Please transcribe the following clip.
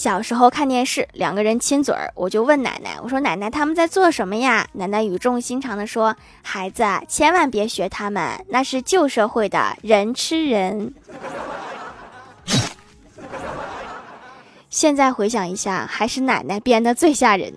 小时候看电视，两个人亲嘴儿，我就问奶奶：“我说奶奶他们在做什么呀？”奶奶语重心长地说：“孩子，千万别学他们，那是旧社会的人吃人。”现在回想一下，还是奶奶编的最吓人。